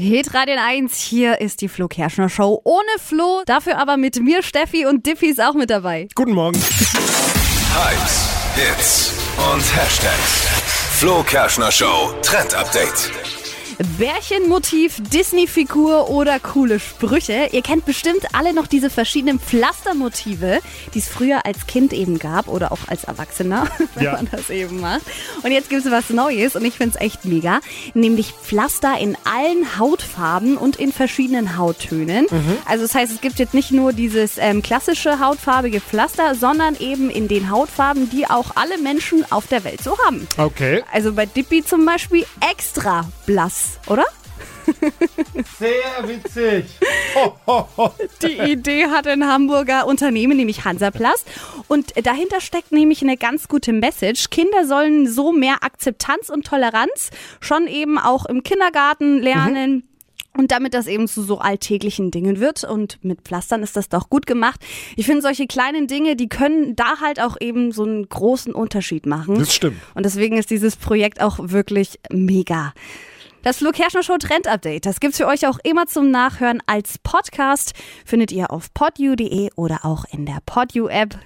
Hitradio 1, hier ist die Flo Kerschner Show. Ohne Flo, dafür aber mit mir, Steffi und Diffie ist auch mit dabei. Guten Morgen. Hypes, Hits und Hashtags. Flo Kerschner Show Trend Update. Bärchenmotiv, Disney-Figur oder coole Sprüche. Ihr kennt bestimmt alle noch diese verschiedenen Pflastermotive, die es früher als Kind eben gab oder auch als Erwachsener, wenn Ja. man das eben macht. Und jetzt gibt es was Neues und ich finde es echt mega, nämlich Pflaster in allen Hautfarben und in verschiedenen Hauttönen. Also das heißt, es gibt jetzt nicht nur dieses ähm, klassische hautfarbige Pflaster, sondern eben in den Hautfarben, die auch alle Menschen auf der Welt so haben. Okay. Also bei Dippy zum Beispiel extra blass, oder? Sehr witzig. Ho, ho, ho. Die Idee hat ein Hamburger Unternehmen, nämlich Hansaplast. Und dahinter steckt nämlich eine ganz gute Message. Kinder sollen so mehr Akzeptanz und Toleranz schon eben auch im Kindergarten lernen. Und damit das eben zu so alltäglichen Dingen wird. Und mit Pflastern ist das doch gut gemacht. Ich finde, solche kleinen Dinge, die können da halt auch eben so einen großen Unterschied machen. Das stimmt. Und deswegen ist dieses Projekt auch wirklich mega. Das Flo Kerschner Show Trend Update, das gibt's für euch auch immer zum Nachhören als Podcast. Findet ihr auf podu.de oder auch in der Podu App.